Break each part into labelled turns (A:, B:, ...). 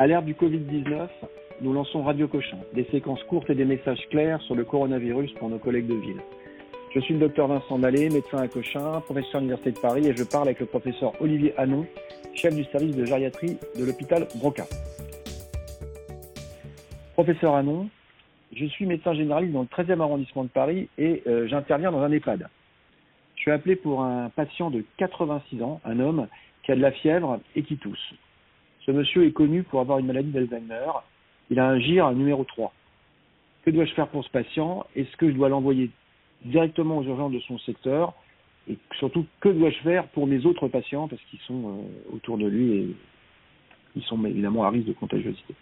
A: À l'ère du Covid-19, nous lançons Radio Cochin, des séquences courtes et des messages clairs sur le coronavirus pour nos collègues de ville. Je suis le docteur Vincent Mallet, médecin à Cochin, professeur à l'Université de Paris et je parle avec le professeur Olivier Hanon, chef du service de gériatrie de l'hôpital Broca. Professeur Hanon, je suis médecin généraliste dans le 13e arrondissement de Paris et euh, j'interviens dans un EHPAD. Je suis appelé pour un patient de 86 ans, un homme qui a de la fièvre et qui tousse. Ce monsieur est connu pour avoir une maladie d'Alzheimer. Il a un GIR numéro 3. Que dois-je faire pour ce patient? Est-ce que je dois l'envoyer directement aux urgences de son secteur? Et surtout, que dois-je faire pour mes autres patients? Parce qu'ils sont euh, autour de lui et ils sont évidemment à risque de contagiosité.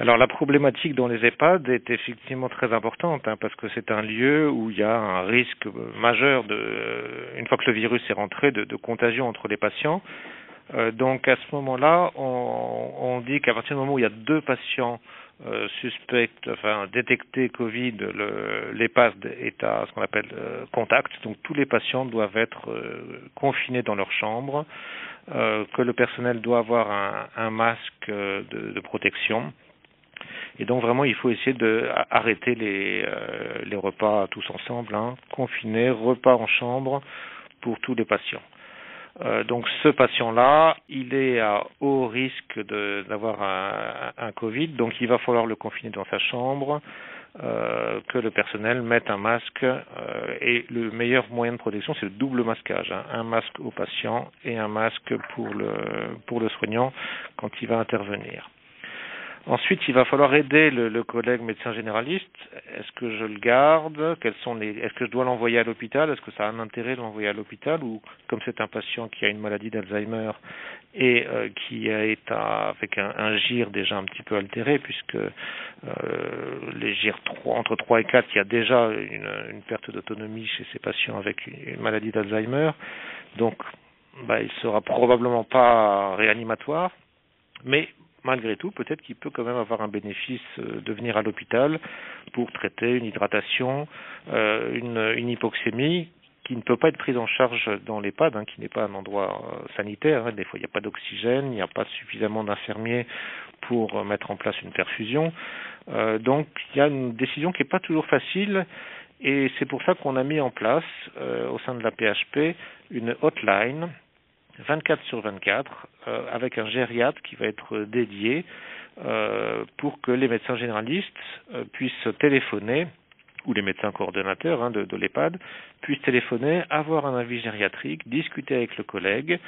B: Alors la problématique dans les EHPAD est effectivement très importante hein, parce que c'est un lieu où il y a un risque majeur de, une fois que le virus est rentré, de contagion entre les patients. Euh, donc à ce moment-là, on, on dit qu'à partir du moment où il y a deux patients euh, suspects, enfin détectés Covid, l'EHPAD est à ce qu'on appelle euh, contact. Donc tous les patients doivent être euh, confinés dans leur chambre, euh, que le personnel doit avoir un, un masque de, de, protection. Et donc vraiment, il faut essayer de arrêter les, les repas tous ensemble, hein, confinés, repas en chambre pour tous les patients. Euh, donc ce patient-là, il est à haut risque d'avoir un, un, Covid, donc il va falloir le confiner dans sa chambre, euh, que le personnel mette un masque. Euh, et le meilleur moyen de protection, c'est le double masquage, hein, un masque au patient et un masque pour le, pour le soignant quand il va intervenir. Ensuite, il va falloir aider le, le collègue médecin généraliste. Est-ce que je le garde? Quels sont les Est-ce que je dois l'envoyer à l'hôpital? Est-ce que ça a un intérêt de l'envoyer à l'hôpital? Ou comme c'est un patient qui a une maladie d'Alzheimer et euh, qui est à, avec un, un gire déjà un petit peu altéré puisque euh, les gires 3, entre 3 et 4, il y a déjà une, une perte d'autonomie chez ces patients avec une, une maladie d'Alzheimer. Donc, bah, il sera probablement pas réanimatoire, mais malgré tout, peut-être qu'il peut quand même avoir un bénéfice euh, de venir à l'hôpital pour traiter une hydratation, euh, une, hypoxémie qui ne peut pas être prise en charge dans l'EHPAD, hein, qui n'est pas un endroit euh, sanitaire. Hein. Des fois, il n'y a pas d'oxygène, il n'y a pas suffisamment d'infirmiers pour mettre en place une perfusion. Donc, il y a une décision qui n'est pas toujours facile. Et c'est pour ça qu'on a mis en place, au sein de la PHP, une hotline 24 sur 24 euh, avec un gériatre qui va être dédié euh, pour que les médecins généralistes euh, puissent téléphoner ou les médecins coordonnateurs hein, de, de l'EHPAD puissent téléphoner, avoir un avis gériatrique, discuter avec le collègue,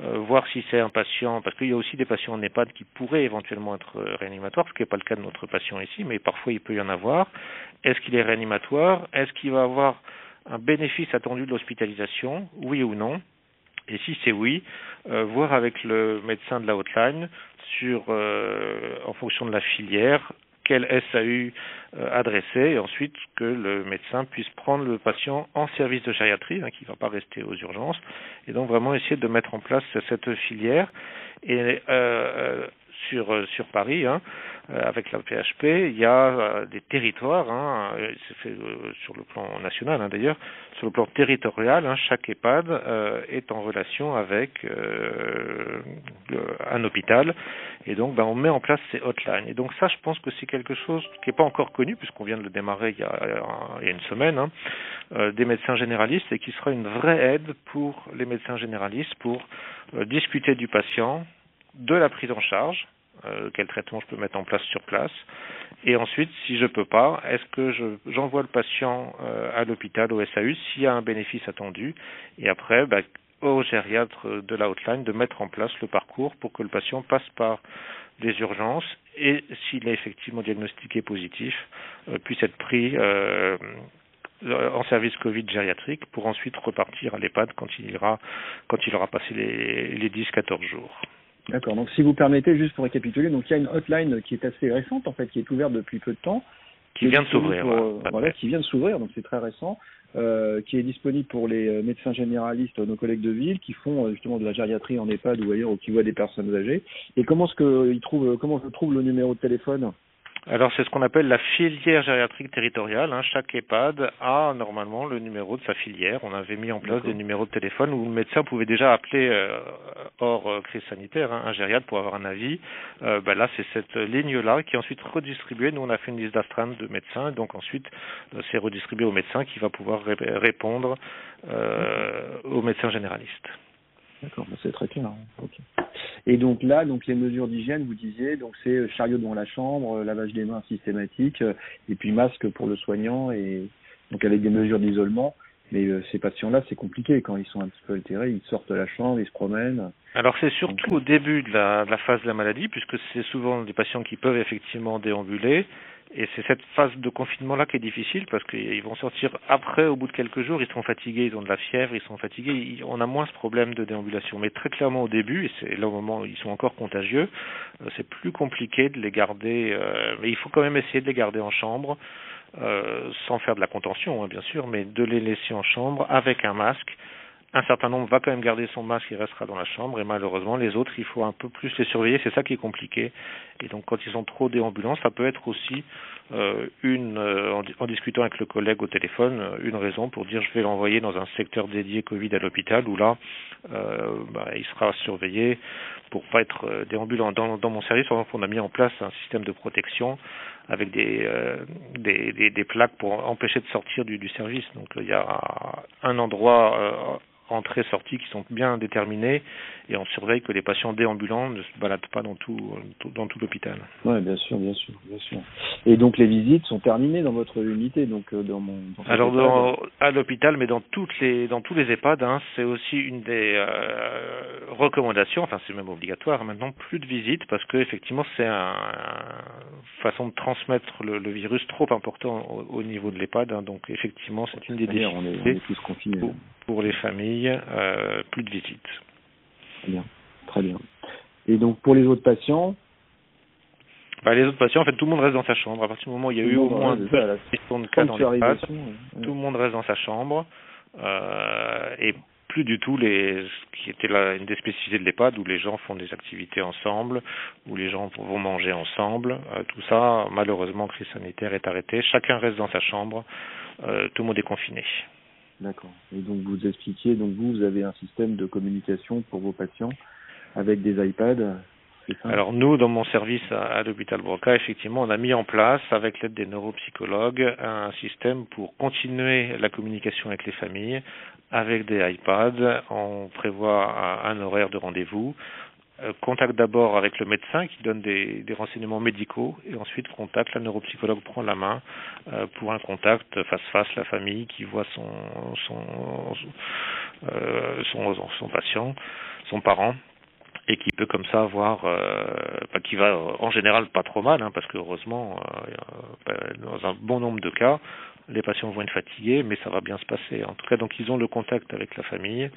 B: euh, voir si c'est un patient, parce qu'il y a aussi des patients en EHPAD qui pourraient éventuellement être réanimatoires, ce qui n'est pas le cas de notre patient ici, mais parfois il peut y en avoir. Est-ce qu'il est réanimatoire? Est-ce qu'il va avoir un bénéfice attendu de l'hospitalisation? Oui ou non? Et si c'est oui, euh, voir avec le médecin de la hotline sur, euh, en fonction de la filière, quel SAU euh, adresser et ensuite que le médecin puisse prendre le patient en service de gériatrie, hein, qui ne va pas rester aux urgences, et donc vraiment essayer de mettre en place cette filière. Et euh, sur sur Paris, hein, avec la PHP, il y a des territoires, hein, c'est fait sur le plan national hein, d'ailleurs, sur le plan territorial, hein, chaque EHPAD euh, est en relation avec euh, un hôpital et donc ben, on met en place ces hotlines. Et donc ça, je pense que c'est quelque chose qui n'est pas encore connu puisqu'on vient de le démarrer il y a, il y a une semaine, euh, des médecins généralistes et qui sera une vraie aide pour les médecins généralistes pour euh, discuter du patient, de la prise en charge, euh, quel traitement je peux mettre en place sur place. Et ensuite, si je peux pas, est-ce que je, j'envoie le patient euh, à l'hôpital, au SAU, s'il y a un bénéfice attendu, et après, bah, au gériatre de la hotline de mettre en place le parcours pour que le patient passe par les urgences et s'il est effectivement diagnostiqué positif, euh, puisse être pris en service Covid gériatrique pour ensuite repartir à l'EHPAD quand il aura passé les 10-14 jours.
A: D'accord. Donc, si vous permettez, juste pour récapituler, donc il y a une hotline qui est assez récente en fait, qui est ouverte depuis peu de temps,
B: qui, qui vient de s'ouvrir,
A: euh, voilà, qui vient de s'ouvrir, donc c'est très récent, euh, qui est disponible pour les euh, médecins généralistes, nos collègues de ville, qui font euh, justement de la gériatrie en EHPAD ou ailleurs, ou qui voient des personnes âgées. Et comment est-ce que ils trouvent, comment je trouve le numéro de téléphone?
B: Alors c'est ce qu'on appelle la filière gériatrique territoriale. Hein. Chaque EHPAD a normalement le numéro de sa filière. On avait mis en place des numéros de téléphone où le médecin pouvait déjà appeler euh, hors euh, crise sanitaire hein, un gériatre pour avoir un avis. Euh, ben là c'est cette ligne-là qui est ensuite redistribuée. Nous on a fait une liste d'astreinte de médecins, donc ensuite c'est redistribué au médecin qui va pouvoir répondre au médecin généraliste.
A: D'accord, c'est très clair. Hein. Et donc là, donc les mesures d'hygiène, vous disiez, donc c'est euh, chariot devant la chambre, euh, lavage des mains systématique, euh, et puis masque pour le soignant, et donc avec des mesures d'isolement. Mais ces patients-là, c'est compliqué quand ils sont un petit peu altérés, ils sortent de la chambre, ils se promènent.
B: Alors c'est surtout au début de la, de la, phase de la maladie, puisque c'est souvent des patients qui peuvent effectivement déambuler. Et c'est cette phase de confinement-là qui est difficile parce qu'ils vont sortir après, au bout de quelques jours, ils sont fatigués, ils ont de la fièvre, ils sont fatigués, on a moins ce problème de déambulation. Mais très clairement au début, et c'est là au moment où ils sont encore contagieux, euh, c'est plus compliqué de les garder, euh, mais il faut quand même essayer de les garder en chambre, euh, sans faire de la contention, hein, bien sûr, mais de les laisser en chambre avec un masque un certain nombre va quand même garder son masque, il restera dans la chambre, et malheureusement, les autres, il faut un peu plus les surveiller, c'est ça qui est compliqué. Et donc, quand ils sont trop déambulants, ça peut être aussi euh, une, euh, en, discutant avec le collègue au téléphone, euh, une raison pour dire je vais l'envoyer dans un secteur dédié Covid à l'hôpital, où là, bah, il sera surveillé pour pas être déambulant. Dans, mon service, on a mis en place un système de protection avec des, des, des, des, plaques pour empêcher de sortir du, du service. Donc il y a un endroit entrées-sorties qui sont bien déterminées et on surveille que les patients déambulants ne se baladent pas dans tout, dans tout l'hôpital.
A: Oui, bien sûr, bien sûr, bien sûr. Et donc les visites sont terminées dans votre unité, donc euh, dans mon.
B: Alors dans, à l'hôpital, mais dans toutes les dans tous les EHPAD, hein, c'est aussi une des euh, recommandations. Enfin, c'est même obligatoire maintenant, plus de visites parce que effectivement c'est une façon de transmettre le, virus trop important au, niveau de l'EHPAD. Hein, donc effectivement, c'est une des
A: confinés.
B: Pour, pour les familles, euh, plus de visites.
A: Très bien, très bien. Et donc pour les autres patients?
B: Bah, les autres patients, en fait, tout le monde reste dans sa chambre. À partir du moment où il y a eu au moins deux de cas dans les pattes, tout le monde reste dans sa chambre. Euh, et plus du tout les ce qui était là une des spécificités de l'EHPAD où les gens font des activités ensemble, où les gens vont manger ensemble. Euh, tout ça, malheureusement, crise sanitaire est arrêté. Chacun reste dans sa chambre. Euh, tout le monde est confiné.
A: D'accord. Et donc vous expliquiez, donc vous, vous avez un système de communication pour vos patients avec des iPads.
B: Alors nous, dans mon service à, l'hôpital Broca, effectivement, on a mis en place, avec l'aide des neuropsychologues, un système pour continuer la communication avec les familles avec des iPads. On prévoit un horaire de rendez-vous contact d'abord avec le médecin qui donne des, renseignements médicaux et ensuite contact, la neuropsychologue prend la main euh, pour un contact face-face, la famille qui voit son, son, euh, son, son, patient, son parent et qui peut comme ça voir, euh, bah, qui va en général pas trop mal, hein, parce que heureusement, dans un bon nombre de cas, les patients vont être fatigués, mais ça va bien se passer. En tout cas, donc ils ont le contact avec la famille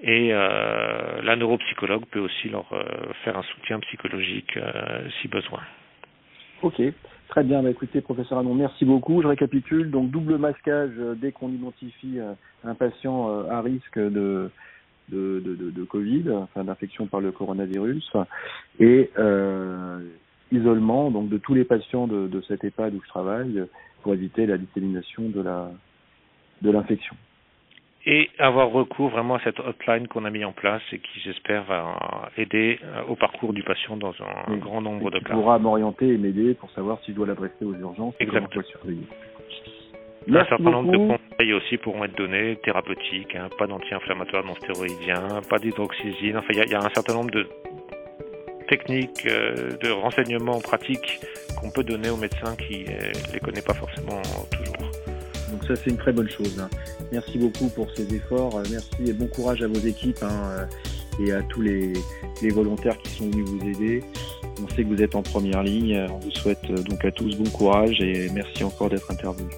B: et euh, la neuropsychologue peut aussi leur euh, faire un soutien psychologique euh, si besoin.
A: Ok, très bien. Bah, écoutez, professeur Anon, merci beaucoup. Je récapitule. Donc double masquage dès qu'on identifie un patient à risque de de, de, de, Covid, enfin d'infection par le coronavirus, et isolement donc de tous les patients de, de cet EHPAD où je travaille pour éviter la dissémination de la de l'infection.
B: Et avoir recours vraiment à cette hotline qu'on a mis en place et qui, j'espère, va aider euh, au parcours du patient dans un grand nombre de cas.
A: pourra m'orienter et m'aider pour savoir si je dois l'adresser aux urgences
B: Exactement. Un certain nombre de conseils aussi pourront être donnés, thérapeutiques, hein, pas d'anti-inflammatoires non stéroïdiens, pas d'hydroxysine. Enfin, il y, y, a un certain nombre de techniques, euh, de renseignements pratiques qu'on peut donner aux médecins qui ne euh, les connaissent pas forcément toujours.
A: Donc ça c'est une très bonne chose. Hein. Merci beaucoup pour ces efforts. Euh, merci et bon courage à vos équipes hein, et à tous les, les, volontaires qui sont venus vous aider. On sait que vous êtes en première ligne. On vous souhaite donc à tous bon courage et merci encore d'être intervenus.